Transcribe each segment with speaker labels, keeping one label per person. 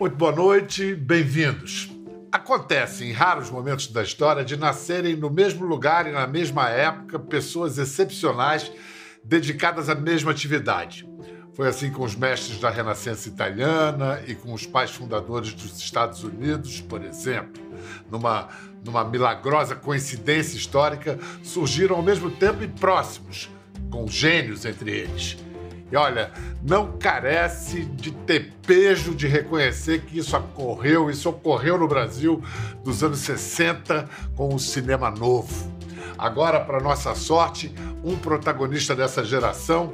Speaker 1: Muito boa noite, bem-vindos. Acontece em raros momentos da história de nascerem no mesmo lugar e na mesma época pessoas excepcionais dedicadas à mesma atividade. Foi assim com os mestres da Renascença italiana e com os pais fundadores dos Estados Unidos, por exemplo. Numa, numa milagrosa coincidência histórica, surgiram ao mesmo tempo e próximos, com gênios entre eles. E olha, não carece de ter pejo de reconhecer que isso ocorreu, isso ocorreu no Brasil dos anos 60 com o cinema novo. Agora, para nossa sorte, um protagonista dessa geração,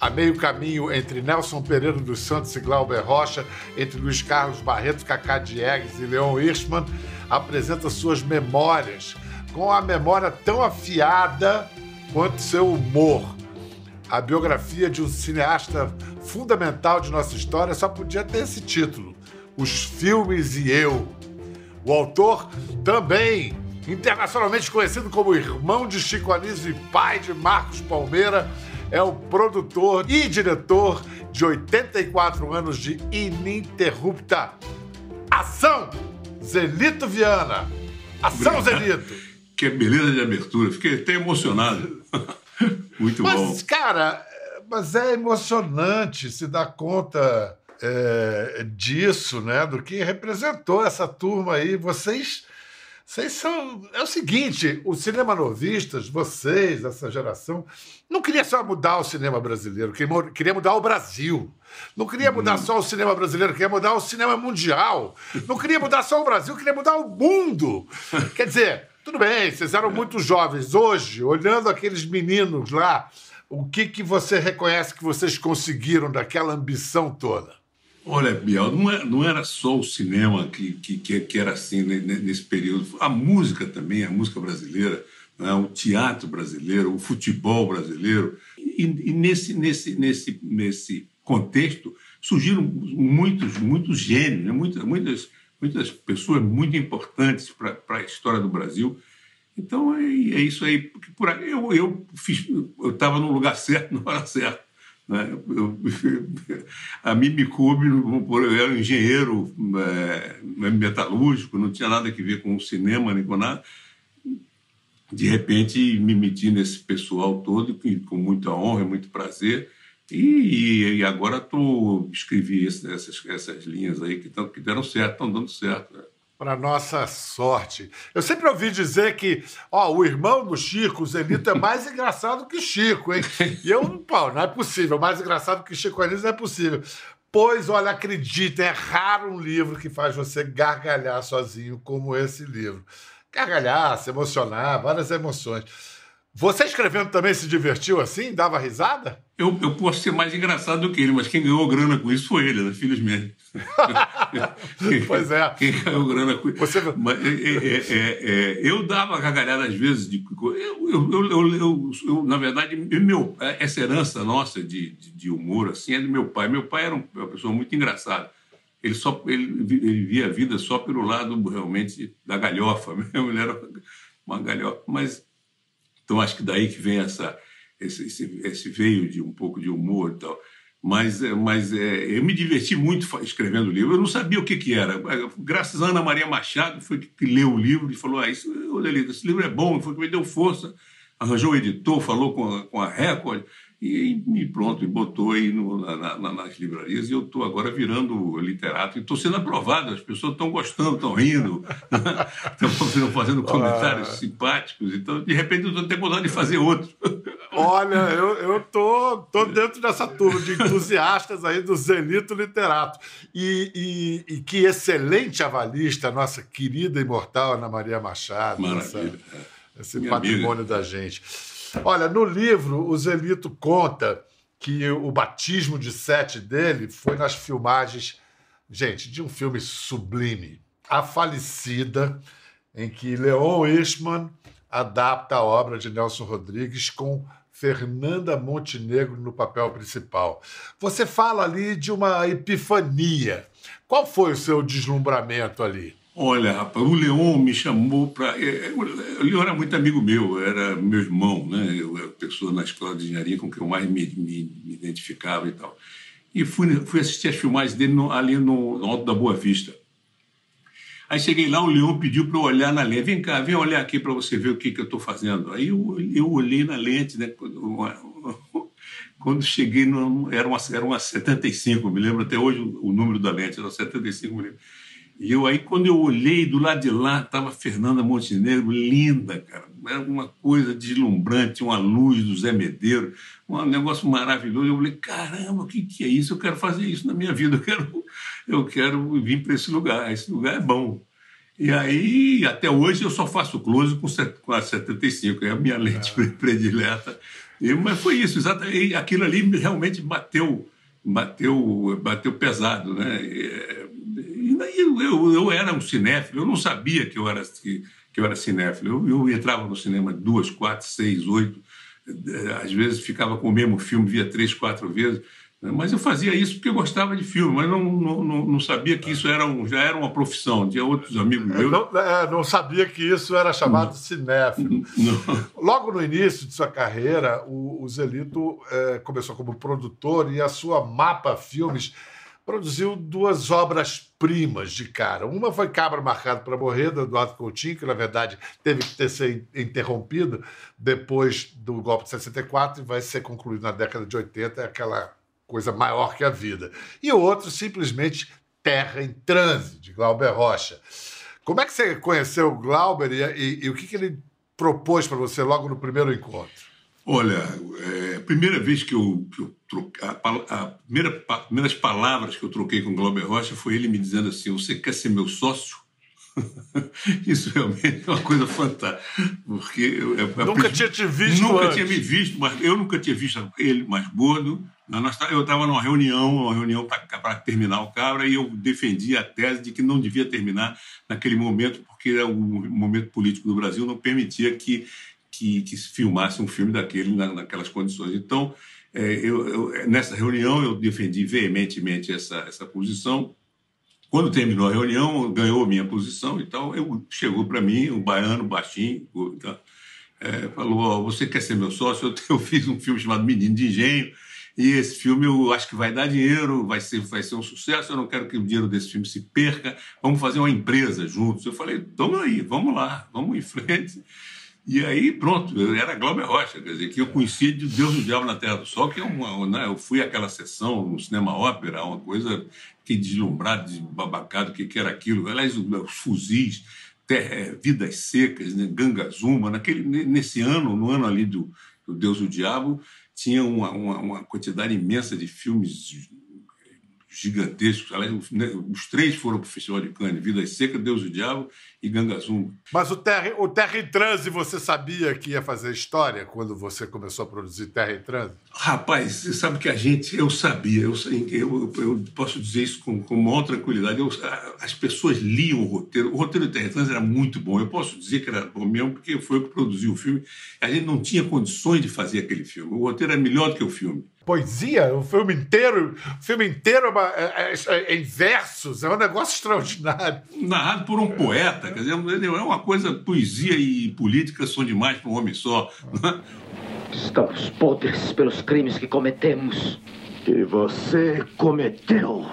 Speaker 1: a meio caminho entre Nelson Pereira dos Santos e Glauber Rocha, entre Luiz Carlos Barreto, Cacá Diegues e Leon Hirschman, apresenta suas memórias, com a memória tão afiada quanto seu humor a biografia de um cineasta fundamental de nossa história só podia ter esse título: Os Filmes e Eu. O autor, também internacionalmente conhecido como irmão de Chico Anísio e pai de Marcos Palmeira, é o produtor e diretor de 84 anos de ininterrupta ação, Zelito Viana. Ação, Obrigado. Zelito!
Speaker 2: Que beleza de abertura, fiquei até emocionado. Muito
Speaker 1: mas,
Speaker 2: bom.
Speaker 1: Mas, cara, mas é emocionante se dar conta é, disso, né? Do que representou essa turma aí. Vocês. Vocês são. É o seguinte: os cinema novistas, vocês, essa geração, não queria só mudar o cinema brasileiro, queria mudar o Brasil. Não queria mudar só o cinema brasileiro, queria mudar o cinema mundial. Não queria mudar só o Brasil, queria mudar o mundo. Quer dizer, tudo bem, vocês eram muito jovens. Hoje, olhando aqueles meninos lá, o que, que você reconhece que vocês conseguiram daquela ambição toda?
Speaker 2: Olha, Biel, não era, é, não era só o cinema que, que, que era assim nesse período. A música também, a música brasileira, né? o teatro brasileiro, o futebol brasileiro. E, e, nesse, nesse, nesse, nesse contexto surgiram muitos, muitos gênios, né? muitas, muitas muitas pessoas muito importantes para a história do Brasil. Então é, é isso aí. Por eu eu fiz, eu estava no lugar certo na hora certa. Né? Eu, a mim me coube, eu era um engenheiro é, metalúrgico, não tinha nada a ver com o cinema nem com nada. De repente me meti nesse pessoal todo com muita honra, muito prazer. E, e agora tô, escrevi essas, essas linhas aí que, tão, que deram certo, estão dando certo. Né?
Speaker 1: Para nossa sorte. Eu sempre ouvi dizer que ó, o irmão do Chico, o Zenito, é mais engraçado que Chico, hein? E eu, pô, não é possível. Mais engraçado que Chico Anísio não é possível. Pois, olha, acreditem, é raro um livro que faz você gargalhar sozinho como esse livro. Gargalhar, se emocionar, várias emoções. Você escrevendo também se divertiu assim? Dava risada?
Speaker 2: Eu, eu posso ser mais engraçado do que ele, mas quem ganhou grana com isso foi ele, né? felizmente.
Speaker 1: pois é.
Speaker 2: Quem ganhou grana com isso. Você... Mas, é, é, é, é, eu dava gargalhada às vezes. De, eu, eu, eu, eu, na verdade, meu, essa herança nossa de, de, de, humor assim, é do meu pai. Meu pai era uma pessoa muito engraçada. Ele, só, ele, ele via a vida só pelo lado realmente da galhofa mesmo. Ele era uma galhofa. Mas então, acho que daí que vem essa, esse, esse, esse veio de um pouco de humor e tal. Mas, é, mas é, eu me diverti muito escrevendo o livro. Eu não sabia o que, que era. Graças a Ana Maria Machado, foi que leu o livro e falou: ah, isso, esse livro é bom, foi que me deu força. Arranjou o editor, falou com a, com a Record. E, e pronto, e botou aí no, na, na, nas livrarias. E eu estou agora virando literato e estou sendo aprovado. As pessoas estão gostando, estão rindo, estão fazendo comentários ah. simpáticos. Então, de repente, eu estou até vontade de fazer outro.
Speaker 1: Olha, eu, eu tô, tô dentro dessa turma de entusiastas aí do Zenito Literato. E, e, e que excelente avalista, nossa querida imortal Ana Maria Machado.
Speaker 2: Maravilha.
Speaker 1: Essa, esse Minha patrimônio amiga. da gente. Olha, no livro, o Zelito conta que o batismo de sete dele foi nas filmagens, gente, de um filme sublime, A Falecida, em que Leon Eastman adapta a obra de Nelson Rodrigues com Fernanda Montenegro no papel principal. Você fala ali de uma epifania. Qual foi o seu deslumbramento ali?
Speaker 2: Olha, rapaz, o Leon me chamou para. É, é, o Leon era muito amigo meu, era meu irmão, né? Eu era pessoa na escola de engenharia com quem eu mais me, me, me identificava e tal. e fui, fui assistir as filmagens dele no, ali no, no Alto da Boa Vista. Aí cheguei lá, o Leão pediu para eu olhar na lente. Vem cá, vem olhar aqui para você ver o que, que eu estou fazendo. Aí eu, eu olhei na lente, né? Quando cheguei, no, era, uma, era uma 75, me lembro até hoje o, o número da lente, era 75 milímetros. E eu aí, quando eu olhei do lado de lá, estava Fernanda Montenegro, linda, cara. Era uma coisa deslumbrante, uma luz do Zé Medeiro, um negócio maravilhoso. Eu falei, caramba, o que, que é isso? Eu quero fazer isso na minha vida, eu quero, eu quero vir para esse lugar, esse lugar é bom. E aí, até hoje, eu só faço close com a 75, é a minha lente é. predileta. E, mas foi isso, exatamente. Aquilo ali realmente bateu, bateu, bateu pesado, né? E, eu, eu, eu, era um cinéfilo, eu não sabia que eu era, que, que eu era cinéfilo. Eu, eu entrava no cinema duas, quatro, seis, oito, eh, às vezes ficava com o mesmo filme, via três, quatro vezes. Né? Mas eu fazia isso porque eu gostava de filme, mas não, não, não sabia que isso era um, já era uma profissão. Tinha outros amigos meus.
Speaker 1: Não, é, não sabia que isso era chamado não. cinéfilo. Não. Logo no início de sua carreira, o, o Zelito é, começou como produtor e a sua Mapa Filmes produziu duas obras-primas de cara. Uma foi Cabra Marcado para Morrer, do Eduardo Coutinho, que na verdade teve que ter sido interrompido depois do golpe de 64 e vai ser concluído na década de 80, é aquela coisa maior que a vida. E o outro, simplesmente Terra em Transe, de Glauber Rocha. Como é que você conheceu o Glauber e, e, e o que, que ele propôs para você logo no primeiro encontro?
Speaker 2: Olha, é, a primeira vez que eu, que eu troquei, a, primeira, a, primeiras palavras que eu troquei com o Glauber Rocha foi ele me dizendo assim: Você quer ser meu sócio? Isso realmente é uma coisa fantástica. Porque eu,
Speaker 1: eu, nunca tinha te visto.
Speaker 2: Nunca
Speaker 1: antes.
Speaker 2: tinha me visto, mas eu nunca tinha visto ele mais gordo. Eu estava numa reunião, uma reunião para terminar o Cabra, e eu defendi a tese de que não devia terminar naquele momento, porque o momento político do Brasil não permitia que que, que filmasse um filme daquele na, naquelas condições. Então, é, eu, eu, nessa reunião, eu defendi veementemente essa, essa posição. Quando terminou a reunião, ganhou minha posição e tal. Eu, chegou para mim, um baiano baixinho, então, é, falou: oh, Você quer ser meu sócio? Eu, eu fiz um filme chamado Menino de Engenho. E esse filme eu acho que vai dar dinheiro, vai ser, vai ser um sucesso. Eu não quero que o dinheiro desse filme se perca. Vamos fazer uma empresa juntos. Eu falei: Vamos aí, vamos lá, vamos em frente. E aí, pronto, eu era Glauber Rocha, quer dizer, que eu conhecia de Deus do Diabo na Terra do Sol, que é uma. Né, eu fui àquela sessão no cinema ópera, uma coisa que deslumbrado, de babacado, o que, que era aquilo. Aliás, os fuzis, terra, é, vidas secas, né, Gangazuma, naquele, nesse ano, no ano ali do, do Deus do Diabo, tinha uma, uma, uma quantidade imensa de filmes gigantescos. Aliás, né, os três foram para o Festival de Cannes: Vidas Seca, Deus e o Diabo e Gangazumba.
Speaker 1: Mas o Terra, o Terra em Transe, você sabia que ia fazer história quando você começou a produzir Terra em Transe?
Speaker 2: Rapaz, você sabe que a gente, eu sabia, eu, eu, eu posso dizer isso com, com maior tranquilidade. Eu, as pessoas liam o roteiro. O roteiro de Terra em Transe era muito bom. Eu posso dizer que era bom mesmo, porque foi eu que produzi o filme. A gente não tinha condições de fazer aquele filme. O roteiro era melhor do que o filme
Speaker 1: poesia, o filme inteiro, o filme inteiro é, é, é, é, em versos, é um negócio extraordinário.
Speaker 2: Narrado por um poeta, quer dizer, é uma coisa, poesia e política são demais para um homem só.
Speaker 3: Estamos podres pelos crimes que cometemos.
Speaker 4: Que você cometeu.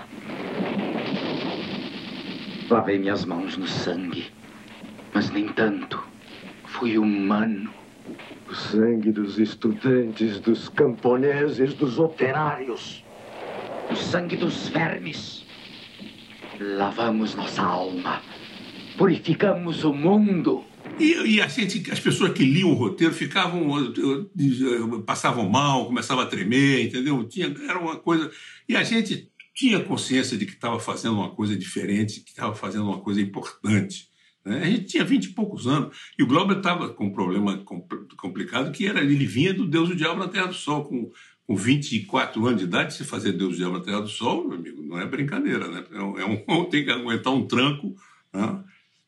Speaker 3: Lavei minhas mãos no sangue, mas nem tanto. Fui humano.
Speaker 4: O sangue dos estudantes, dos camponeses, dos operários.
Speaker 3: O sangue dos vermes. Lavamos nossa alma. Purificamos o mundo.
Speaker 2: E, e a gente, as pessoas que liam o roteiro ficavam, passavam mal, começavam a tremer, entendeu? Tinha, era uma coisa. E a gente tinha consciência de que estava fazendo uma coisa diferente, que estava fazendo uma coisa importante. Né? A gente tinha vinte e poucos anos. E o Glauber estava com um problema complicado que era ele vinha do Deus do Diabo na Terra do Sol. Com, com 24 anos de idade, se fazer Deus do Diabo na Terra do Sol, meu amigo, não é brincadeira, né? É um, é tem que aguentar um tranco. Né?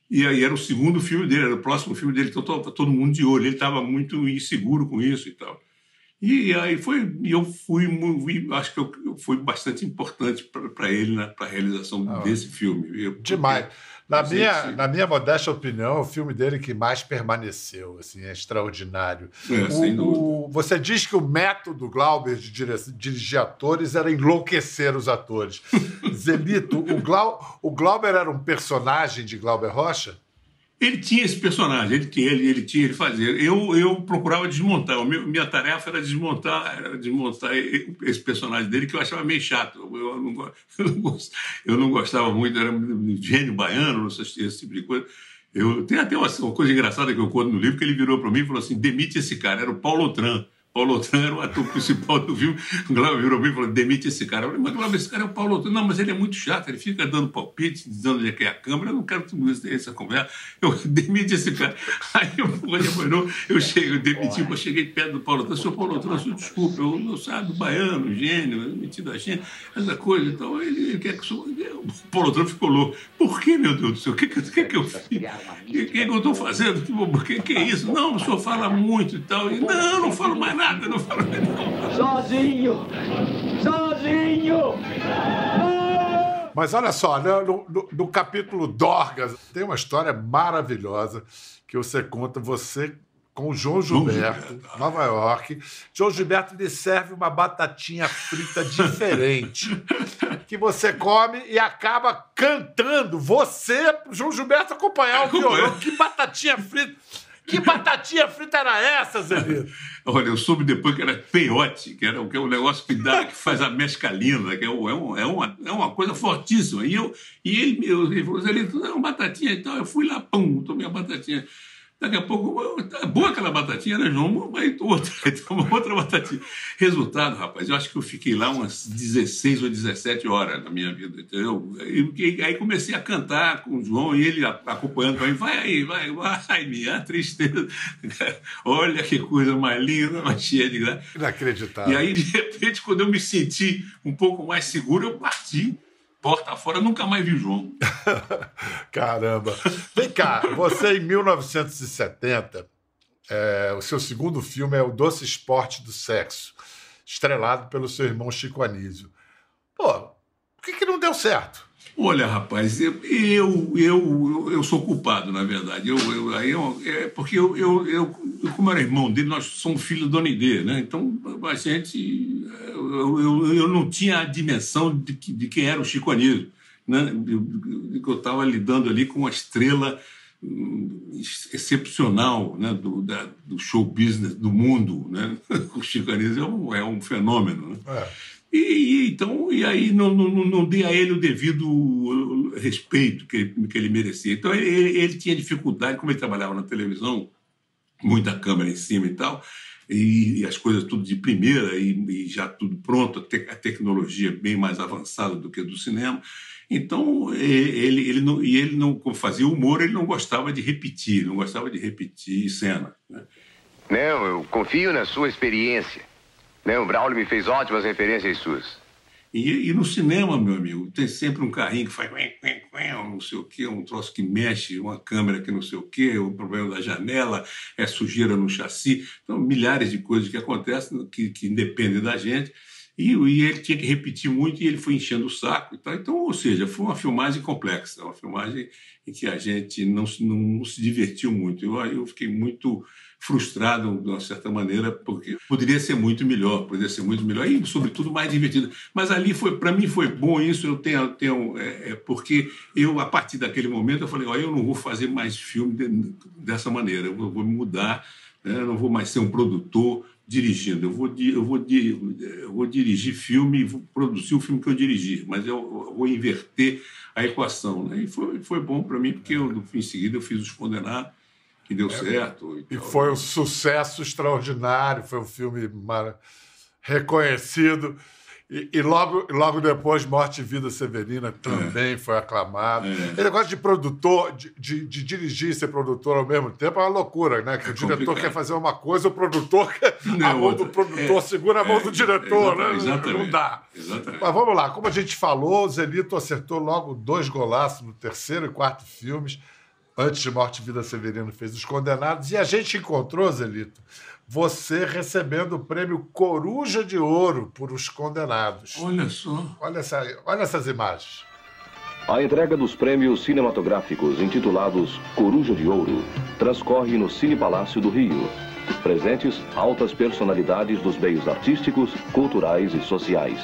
Speaker 2: E aí era o segundo filme dele, era o próximo filme dele, então todo mundo de olho. Ele estava muito inseguro com isso e tal. E aí foi, eu fui, acho que eu, fui bastante importante para ele, né, para a realização ah, desse filme. Eu,
Speaker 1: demais. Na minha, na minha modesta opinião, é o filme dele que mais permaneceu, assim, é extraordinário.
Speaker 2: É, o, sem dúvida. O,
Speaker 1: você diz que o método Glauber de dirigir atores era enlouquecer os atores. Zelito, o, Glau, o Glauber era um personagem de Glauber Rocha?
Speaker 2: Ele tinha esse personagem, ele tinha, ele, ele tinha, ele fazia. Eu, eu procurava desmontar. Meu, minha tarefa era desmontar, era desmontar esse personagem dele que eu achava meio chato. Eu, não, eu, não, eu não, gostava muito, era gênio baiano, esse tipo de coisa. Eu, tem até uma, uma, coisa engraçada que eu conto no livro, que ele virou para mim e falou assim, demite esse cara, era o Paulo Tran. Paulo Otran era o ator principal do filme. O Glauber virou e falou: demite esse cara. Eu falei, mas Glauber, esse cara é o Paulo Otran. Não, mas ele é muito chato, ele fica dando palpite, dizendo onde é que é a câmera. Eu não quero tudo isso, essa conversa. Eu demite esse cara. Aí eu, não, eu cheguei, eu demiti, eu cheguei perto do Paulo Otran. Senhor Paulo Otran, senhor, desculpa, eu não sabe, baiano, gênio, metido a gente, essa coisa. Então ele, ele quer que sou. O Paulo Otran ficou louco. Por que, meu Deus do céu? O que, que, que, que eu fiz? O que, que, que eu estou fazendo? O que, que é isso? Não, o senhor fala muito e tal. E, não, não falo mais nada nada, não falo
Speaker 5: não. Sozinho! Sozinho!
Speaker 1: Mas olha só, no, no, no, capítulo Dorgas, tem uma história maravilhosa que você conta, você com o João Gilberto, Gilberto. Nova York. João Gilberto lhe serve uma batatinha frita diferente, que você come e acaba cantando. Você, João Gilberto, acompanhar o violão. Que batatinha frita! Que batatinha frita era essa, Zelito?
Speaker 2: Olha, eu soube depois que era peiote, que era que é um negócio que dá, que faz a mescalina, que é, um, é, é, uma, é uma coisa fortíssima. E, eu, e ele, eu, ele falou, Zelito, é uma batatinha e tal. Eu fui lá, pum, tomei a batatinha. Daqui a pouco, tá boa aquela batatinha, né, João? Aí outra, uma outra batatinha. Resultado, rapaz, eu acho que eu fiquei lá umas 16 ou 17 horas na minha vida, entendeu? E, aí comecei a cantar com o João e ele acompanhando para mim, vai aí, vai, vai, minha tristeza. Olha que coisa mais linda, mais cheia de graça.
Speaker 1: Inacreditável.
Speaker 2: E aí, de repente, quando eu me senti um pouco mais seguro, eu parti porta fora, nunca mais vi João.
Speaker 1: Caramba. Vem cá, você em 1970, é, o seu segundo filme é O Doce Esporte do Sexo, estrelado pelo seu irmão Chico Anísio. Pô, por que, que não deu certo?
Speaker 2: Olha, rapaz, eu, eu, eu, eu sou culpado, na verdade. Eu, eu, eu, é porque eu, eu, eu, como era irmão dele, nós somos filhos do Dona né? Então, a gente. Eu, eu, eu não tinha a dimensão de, de quem era o Chico Anísio. Né? Eu, eu estava lidando ali com uma estrela hum, excepcional né? do, da, do show business do mundo. Né? O Chico Anísio é um, é um fenômeno. Né? É. E, e, então, e aí não, não, não dei a ele o devido respeito que, que ele merecia. Então, ele, ele tinha dificuldade, como ele trabalhava na televisão, muita câmera em cima e tal, e, as coisas tudo de primeira e, já tudo pronto, a, tecnologia bem mais avançada do que a do cinema. Então, ele, ele não, e ele não fazia humor, ele não gostava de repetir, não gostava de repetir cena. Né?
Speaker 6: Não, eu confio na sua experiência. Né? O Braulio me fez ótimas referências suas.
Speaker 2: E, e, no cinema, meu amigo, tem sempre um carrinho que faz não sei o quê, um troço que mexe, uma câmera que não sei o quê, o problema da janela, é sujeira no chassi. Então, milhares de coisas que acontecem que, que independem da gente. E, e, ele tinha que repetir muito e ele foi enchendo o saco. Então, ou seja, foi uma filmagem complexa, uma filmagem em que a gente não, não, não se divertiu muito. Eu, eu fiquei muito frustrado de uma certa maneira, porque poderia ser muito melhor, poderia ser muito melhor e, sobretudo, mais divertido. Mas ali foi, para mim, foi bom isso. Eu tenho, tenho é, é, porque eu a partir daquele momento eu falei, ó, eu não vou fazer mais filme de, dessa maneira. Eu vou, vou mudar. Né? Eu não vou mais ser um produtor dirigindo. Eu vou, eu vou, eu vou dirigir filme, vou produzir o filme que eu dirigi, mas eu, vou inverter a equação. Né? E foi, foi bom para mim, porque eu, em seguida eu fiz Os Condenados que deu é, certo.
Speaker 1: E, e foi um sucesso extraordinário, foi um filme mar... reconhecido. E, e, logo, logo depois, Morte e Vida Severina também é. foi aclamado. É. Esse negócio de produtor, de, de, de, dirigir e ser produtor ao mesmo tempo é uma loucura, né? Que é o diretor complicado. quer fazer uma coisa, o produtor quer. Não, a mão outra. do produtor é, segura a mão do é, diretor, né? Não dá.
Speaker 2: Exatamente.
Speaker 1: Mas vamos lá, como a gente falou, o Zelito acertou logo dois golaços no terceiro e quarto filmes antes de Morte e Vida Severino fez Os Condenados, e a gente encontrou, Zelito, você recebendo o prêmio Coruja de Ouro por Os Condenados.
Speaker 2: Olha só.
Speaker 1: Olha, essa, olha essas imagens.
Speaker 7: A entrega dos prêmios cinematográficos intitulados Coruja de Ouro transcorre no Cine Palácio do Rio. Presentes altas personalidades dos meios artísticos, culturais e sociais.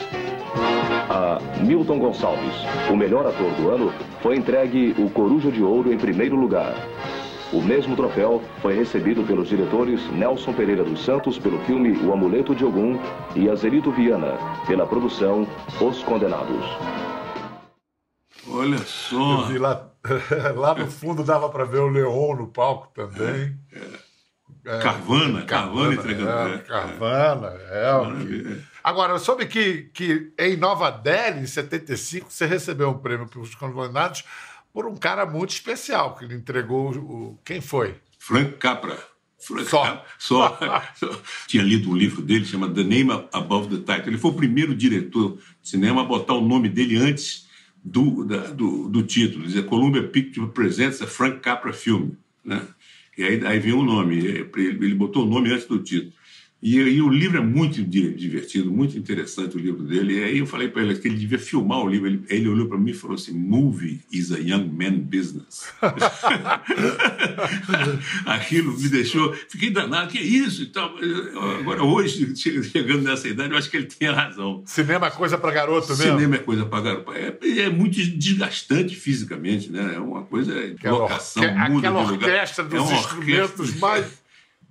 Speaker 7: A Milton Gonçalves, o melhor ator do ano, foi entregue o Coruja de Ouro em primeiro lugar. O mesmo troféu foi recebido pelos diretores Nelson Pereira dos Santos pelo filme O Amuleto de Ogum e Azelito Viana pela produção Os Condenados.
Speaker 2: Olha só.
Speaker 1: Lá, lá no fundo dava para ver o Leon no palco também.
Speaker 2: É, Carvana, Carvana, entregando.
Speaker 1: É,
Speaker 2: né?
Speaker 1: Carvana, é. que- Agora, eu soube que, que em Nova Delhi, em 75, você recebeu um prêmio pelos condenados por um cara muito especial, que ele entregou o. Quem foi?
Speaker 2: Frank Capra. Frank
Speaker 1: Só.
Speaker 2: Capra. Só. Só. Tinha lido um livro dele, chama The Name Above the Title. Ele foi o primeiro diretor de cinema a botar o nome dele antes do, da- do, do título. Dizia Columbia Pictures Presents a Frank Capra Film. Né? E aí, aí vem o nome. Ele, botou o nome antes do título. E, e o livro é muito di- divertido, muito interessante o livro dele. E aí eu falei para ele que ele devia filmar o livro. Ele, ele olhou para mim e falou assim: Movie is a young man business. Aquilo me deixou. Fiquei danado, que isso e tal. Agora, hoje, che- chegando nessa idade, eu acho que ele tem razão.
Speaker 1: Cinema é coisa para garoto mesmo?
Speaker 2: Cinema é coisa para garoto. É, é muito desgastante fisicamente, né? É uma coisa
Speaker 1: Aquela,
Speaker 2: locação,
Speaker 1: orque-
Speaker 2: muda
Speaker 1: aquela
Speaker 2: de lugar.
Speaker 1: orquestra dos
Speaker 2: É
Speaker 1: instrumentos
Speaker 2: orquestra
Speaker 1: mais.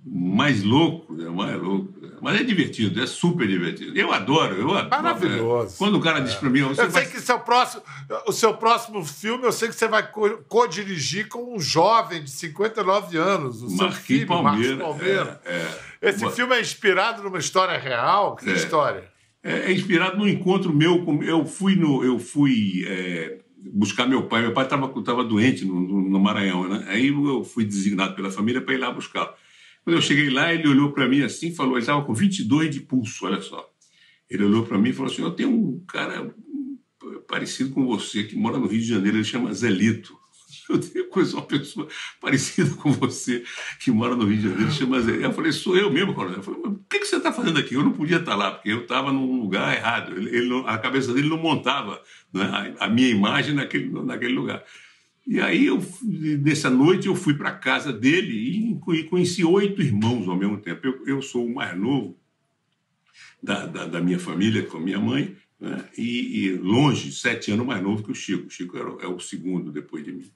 Speaker 2: Mais louco, né? mais louco. Mas é divertido, é super divertido. Eu adoro, eu adoro.
Speaker 1: Maravilhoso.
Speaker 2: Quando o cara diz para mim,
Speaker 1: Eu sei
Speaker 2: vai...
Speaker 1: que seu próximo, o seu próximo filme, eu sei que você vai co- co-dirigir com um jovem de 59 anos, o seu
Speaker 2: Marquinhos
Speaker 1: filho,
Speaker 2: Palmeira.
Speaker 1: Marcos Palmeira.
Speaker 2: É, é.
Speaker 1: Esse filme é inspirado numa história real? Que
Speaker 2: É.
Speaker 1: história?
Speaker 2: É, é inspirado num encontro meu com eu fui no eu fui é, buscar meu pai meu pai estava tava doente no, no- no Maranhão né aí eu fui designado pela família para ir lá buscá-lo quando eu cheguei lá ele olhou para mim assim falou ele estava com 22 de pulso olha só. Ele olhou para mim e falou assim eu tenho um cara parecido com você que mora no Rio de Janeiro ele chama Zelito. Eu tenho uma pessoa parecida com você que mora no Rio de Janeiro chama Zelito. Eu falei sou eu mesmo coronel. Eu falei, o que, você está fazendo aqui? Eu não podia estar lá porque eu estava num lugar errado. Ele, ele a cabeça dele não montava né, a, a minha imagem naquele naquele lugar e aí, eu, nessa noite, eu fui para casa dele e, conheci oito irmãos ao mesmo tempo. Eu, eu sou o mais novo da, da, da minha família, com a minha mãe, né? e, e longe, sete anos mais novo que o Chico. O Chico era, é o segundo depois de mim.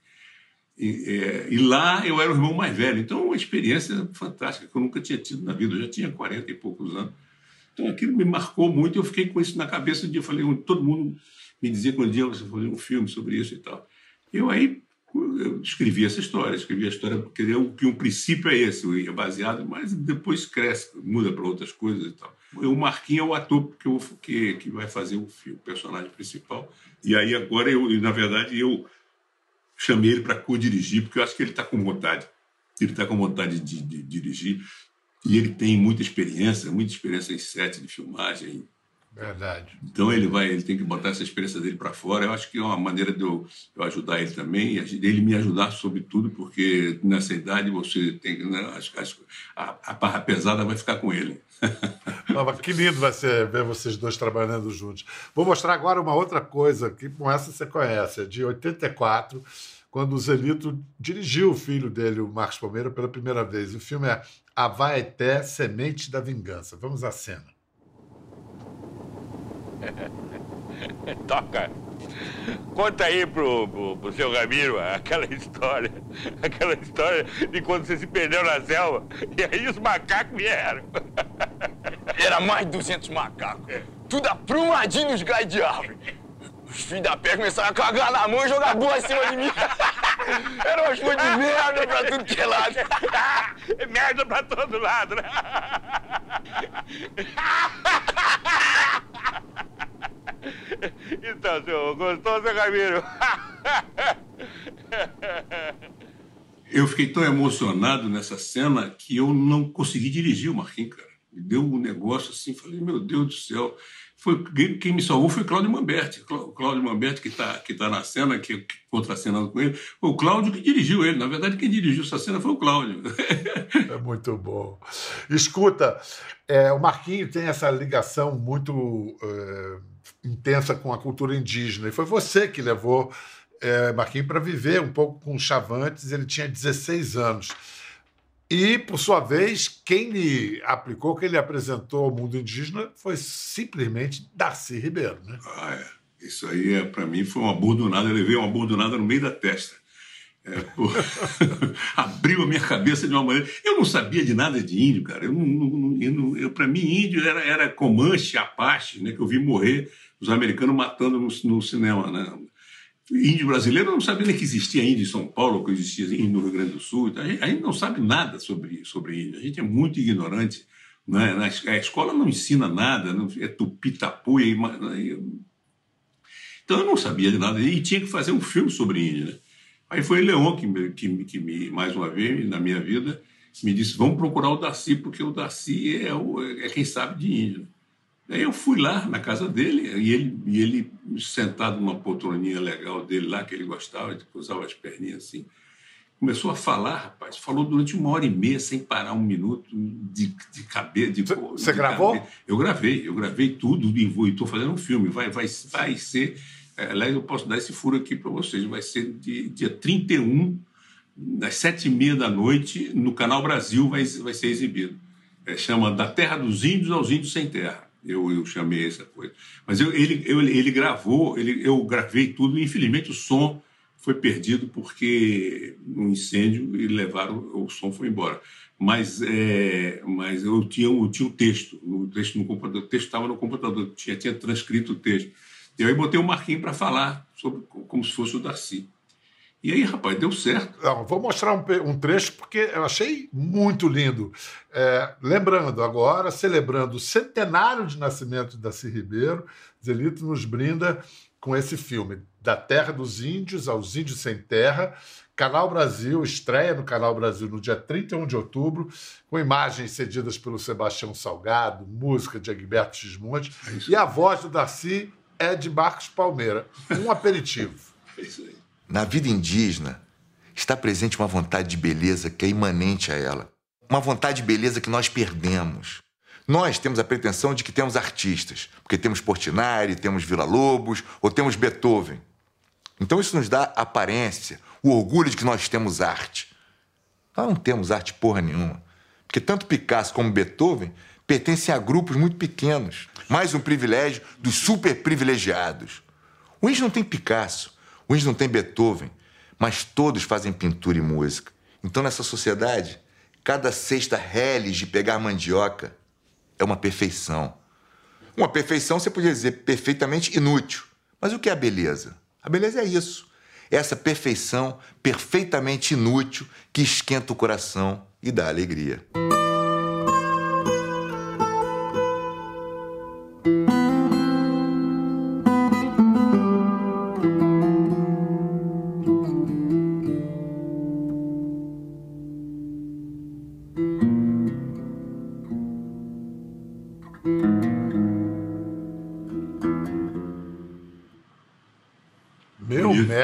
Speaker 2: E, é, e lá eu era o irmão mais velho. Então, uma experiência fantástica que eu nunca tinha tido na vida. Eu já tinha 40 e poucos anos. Então, aquilo me marcou muito. Eu fiquei com isso na cabeça. Um dia eu falei, todo mundo me dizia que um dia você fazer um filme sobre isso e tal. Eu aí eu escrevi essa história, escrevi a história porque eu, que um princípio é esse, é baseado, mas depois cresce, muda para outras coisas e tal. O Marquinhos é o ator que, eu, que, que vai fazer o filme, o personagem principal. E aí agora eu, na verdade, eu chamei ele para co-dirigir porque eu acho que ele está com vontade. Ele está com vontade de, de dirigir e ele tem muita experiência, muita experiência em set de filmagem,
Speaker 1: Verdade.
Speaker 2: então ele vai, ele tem que botar essa experiência dele para fora. Eu acho que é uma maneira de eu, eu ajudar ele também, e ele me ajudar sobretudo, porque nessa idade você tem que, né, as- as- a, a barra pesada vai ficar com ele.
Speaker 1: Não, mas que lindo vai ser ver vocês dois trabalhando juntos. Vou mostrar agora uma outra coisa que com essa você conhece, é de 84, quando o Zelito dirigiu o filho dele, o Marcos Palmeira, pela primeira vez. O filme é Avaeté, Semente da Vingança. Vamos à cena.
Speaker 8: Toca. Conta aí pro, pro, pro seu Ramiro aquela história. Aquela história de quando você se perdeu na selva. E aí os macacos vieram.
Speaker 9: Era mais de 200 macacos. Tudo aprumadinho nos galhos de árvore. Os filhos da pé começaram a cagar na mão e jogar boa em cima de mim. Era umas coisas de merda pra tudo que é lado.
Speaker 8: Merda pra todo lado, né? Então, senhor, gostou, seu Ramiro?
Speaker 2: Eu fiquei tão emocionado nessa cena que eu não consegui dirigir o Marquinhos, cara. Me deu um negócio assim, falei, meu Deus do céu. Foi, quem me salvou foi Cláudio Mamberti. Cláudio Mamberti, que está que tá na cena, que, que contracenando com ele. Foi o Cláudio que dirigiu ele. Na verdade, quem dirigiu essa cena foi o Cláudio.
Speaker 1: É muito bom. Escuta, é, o Marquinho tem essa ligação muito é, intensa com a cultura indígena. E foi você que levou é, Marquinho para viver um pouco com Chavantes. Ele tinha 16 anos. E, por sua vez, quem lhe aplicou, quem lhe apresentou ao mundo indígena foi simplesmente Darcy Ribeiro. Né?
Speaker 2: Ah, é. Isso aí, é, para mim, foi uma bordonada. Eu levei uma bordonada no meio da testa. É, abriu a minha cabeça de uma maneira. Eu não sabia de nada de índio, cara. Eu, não, eu, eu para mim, índio era, era Comanche, Apache, né, que eu vi morrer os americanos matando no, no cinema. Né? índio brasileiro não sabia nem que existia índio em São Paulo, que existia índio no Rio Grande do Sul. A, gente, a gente não sabe nada sobre, sobre índio. A gente é muito ignorante. Né? A escola não ensina nada, não, é tupi-tapu. Então eu não sabia de nada. E tinha que fazer um filme sobre índio. Né? Aí foi Leon que, me, que, que me, mais uma vez, na minha vida, me disse: vamos procurar o Darcy, porque o Darcy é, o, é quem sabe de índio. Aí eu fui lá na casa dele e ele, e ele sentado numa poltroninha legal dele lá, que ele gostava, de cruzava as perninhas assim. Começou a falar, rapaz. Falou durante uma hora e meia, sem parar um minuto, de, de cabeça. De,
Speaker 1: Você gravou?
Speaker 2: Cabeça. Eu gravei, eu gravei tudo e estou fazendo um filme. Vai, vai, vai ser. É, aliás, eu posso dar esse furo aqui para vocês. Vai ser de, dia 31, às sete e meia da noite, no Canal Brasil, vai, vai ser exibido. É, chama Da Terra dos Índios aos Índios Sem Terra. Eu, eu chamei essa coisa. Mas eu, ele, eu, ele gravou, ele, eu gravei tudo, e infelizmente o som foi perdido porque um incêndio e levaram, o som foi embora. Mas, é, mas eu, tinha, tinha o texto, o texto no computador, o texto estava no computador, tinha, tinha transcrito o texto. E aí botei o Marquinhos para falar sobre como se fosse o Darcy. E aí, rapaz, deu certo.
Speaker 1: Não, vou mostrar um, um, trecho porque eu achei muito lindo. É, lembrando agora, celebrando o centenário de nascimento de Daci Ribeiro, Zelito nos brinda com esse filme, Da Terra dos Índios aos Índios Sem Terra, Canal Brasil, estreia no Canal Brasil no dia 31 de outubro, com imagens cedidas pelo Sebastião Salgado, música de Egberto Gismonte, é e a voz do Darcy é de Marcos Palmeira. Um aperitivo.
Speaker 2: É isso aí.
Speaker 10: Na vida indígena está presente uma vontade de beleza que é imanente a ela. Uma vontade de beleza que nós perdemos. Nós temos a pretensão de que temos artistas, porque temos Portinari, temos Vila Lobos ou temos Beethoven. Então isso nos dá aparência, o orgulho de que nós temos arte. Nós não temos arte porra nenhuma. Porque tanto Picasso como Beethoven pertencem a grupos muito pequenos. Mais um privilégio dos super privilegiados. O índio não tem Picasso, índio não tem Beethoven, mas todos fazem pintura e música. Então, nessa sociedade, cada cesta reles de pegar mandioca é uma perfeição. Uma perfeição, você podia dizer, perfeitamente inútil. Mas o que é a beleza? A beleza é isso. É essa perfeição perfeitamente inútil que esquenta o coração e dá alegria.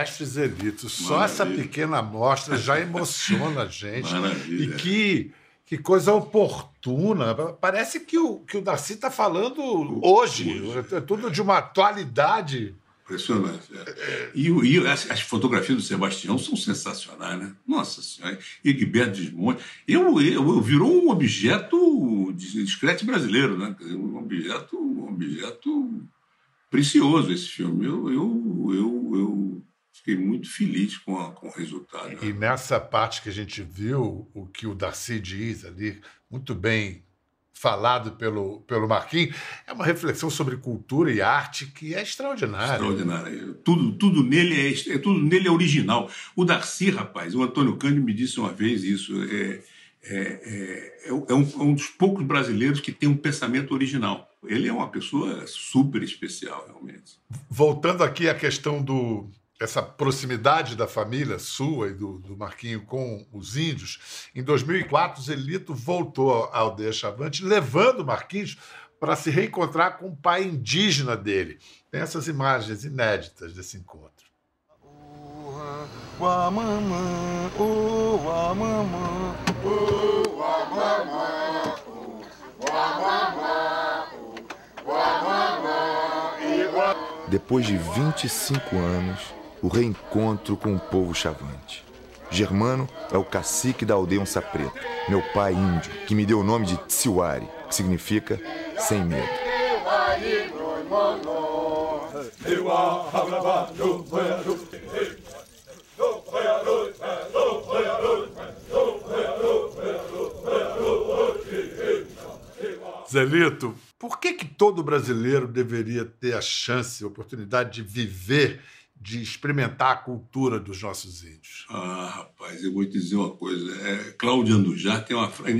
Speaker 1: Mestres elitos. Só essa pequena amostra já emociona a gente.
Speaker 2: Maravilha.
Speaker 1: E que, que coisa oportuna. Parece que o, que o Darcy está falando hoje. hoje. É tudo de uma atualidade.
Speaker 2: Impressionante. É. E, e as, as, fotografias do Sebastião são sensacionais, né? Nossa Senhora. Egberto Desmonte. Eu, eu, eu, virou um objeto de escrete brasileiro, né? Um objeto, um objeto precioso esse filme. Eu, eu, eu, eu fiquei muito feliz com, a, com o resultado.
Speaker 1: E, né? nessa parte que a gente viu, o que o Darcy diz ali, muito bem falado pelo, pelo Marquinhos, é uma reflexão sobre cultura e arte que é extraordinária.
Speaker 2: Extraordinária. Tudo, tudo, nele é, é, tudo nele é original. O Darcy, rapaz, o Antônio Cândido me disse uma vez isso, é, é, é, é, um, é um dos poucos brasileiros que tem um pensamento original. Ele é uma pessoa super especial, realmente.
Speaker 1: Voltando aqui à questão do, essa proximidade da família sua e do, do Marquinho com os índios, em 2004, Zelito voltou à aldeia Chavante, levando Marquinhos para se reencontrar com o pai indígena dele. Tem essas imagens inéditas desse encontro.
Speaker 10: Depois de 25 anos, o reencontro com o povo chavante. Germano é o cacique da aldeia Onça Preta, meu pai índio, que me deu o nome de Tsiwari, que significa sem medo.
Speaker 1: Zelito, por que, que todo brasileiro deveria ter a chance, a oportunidade de viver, de experimentar a cultura dos nossos índios?
Speaker 2: Ah, rapaz, eu vou te dizer uma coisa. É, Cláudio Andujá tem uma frase: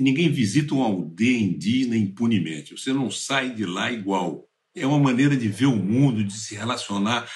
Speaker 2: ninguém visita uma aldeia indígena impunemente. Você não sai de lá igual. É uma maneira de ver o mundo, de se relacionar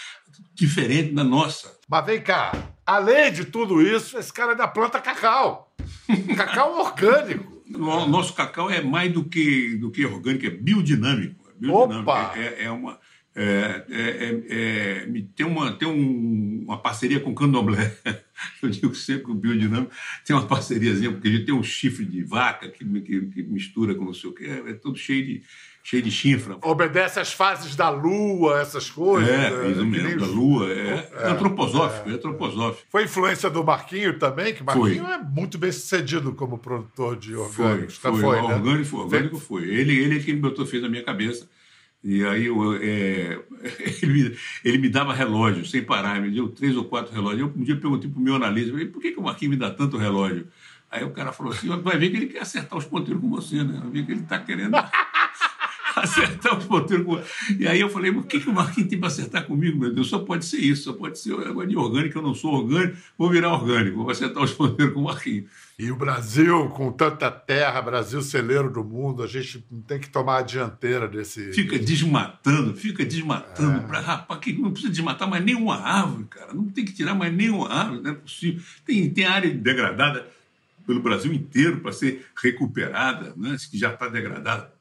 Speaker 2: diferente da nossa.
Speaker 1: Mas vem cá, além de tudo isso, esse cara ainda planta cacau. cacau orgânico.
Speaker 2: Nosso cacau é mais do que, do que orgânico, é biodinâmico. É biodinâmico.
Speaker 1: Opa!
Speaker 2: É, é uma. É, é, é, tem uma, tem um, uma parceria com o candomblé. Eu digo sempre que o biodinâmico tem uma parceriazinha, porque a gente tem um chifre de vaca que, que, que mistura com não sei o que, é, tudo cheio de, cheio de chifra.
Speaker 1: Obedece às fases da lua, essas coisas.
Speaker 2: É, né? mesmo, da lua. É, é antroposófico, é, antroposófico.
Speaker 1: Foi influência do Marquinho também, que Marquinho foi. é muito bem sucedido como produtor de orgânicos.
Speaker 2: Foi, foi, foi, né? orgânico, foi, orgânico foi. Ele, ele é que me botou, fez na minha cabeça. E aí eu, é, ele, ele, me dava relógio sem parar, me deu três ou quatro relógios. Eu um dia perguntei para o meu analista, falei, por que, que o Marquinhos me dá tanto relógio? Aí o cara falou assim, vai ver que ele quer acertar os ponteiros com você, né? Vai ver que ele está querendo acertar os ponteiros com E aí eu falei, por que, que o Marquinhos tem para acertar comigo, meu Deus? Só pode ser isso, só pode ser agora de orgânico, eu não sou orgânico, vou virar orgânico, vou acertar os ponteiros com o Marquinhos.
Speaker 1: E o Brasil, com tanta terra, Brasil celeiro do mundo, a gente tem que tomar a dianteira desse.
Speaker 2: Fica desmatando, fica desmatando. É. Pra, rapaz, que não precisa desmatar mais nenhuma árvore, cara. Não tem que tirar mais nenhuma árvore, não é possível. Tem, tem área degradada pelo Brasil inteiro para ser recuperada, né, que já está degradada.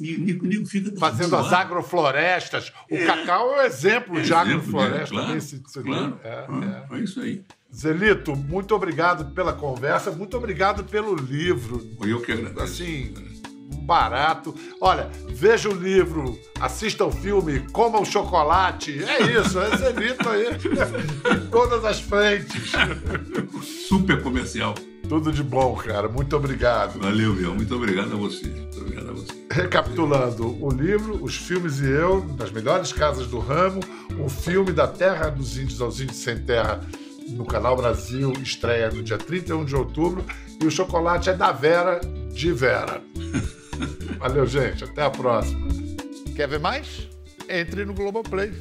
Speaker 1: Nico, Nico fica Fazendo as agroflorestas. O é. cacau é um exemplo é de exemplo, agrofloresta.
Speaker 2: Né? Claro, claro. É, ah, é. é isso aí.
Speaker 1: Zelito, muito obrigado pela conversa, muito obrigado pelo livro.
Speaker 2: Eu que agradeço.
Speaker 1: Assim, barato. Olha, veja o livro, assista o filme, coma o chocolate. É isso, é Zelito aí. em todas as frentes.
Speaker 2: Super comercial.
Speaker 1: Tudo de bom, cara. Muito obrigado.
Speaker 2: Valeu, meu. Muito obrigado a você. Muito obrigado a você.
Speaker 1: Recapitulando, o livro, Os Filmes e Eu, das melhores casas do ramo, o filme da Terra dos Índios aos Índios Sem Terra no Canal Brasil, estreia no dia 31 de outubro. E o chocolate é da Vera, de Vera. Valeu, gente. Até a próxima. Quer ver mais? Entre no Globoplay.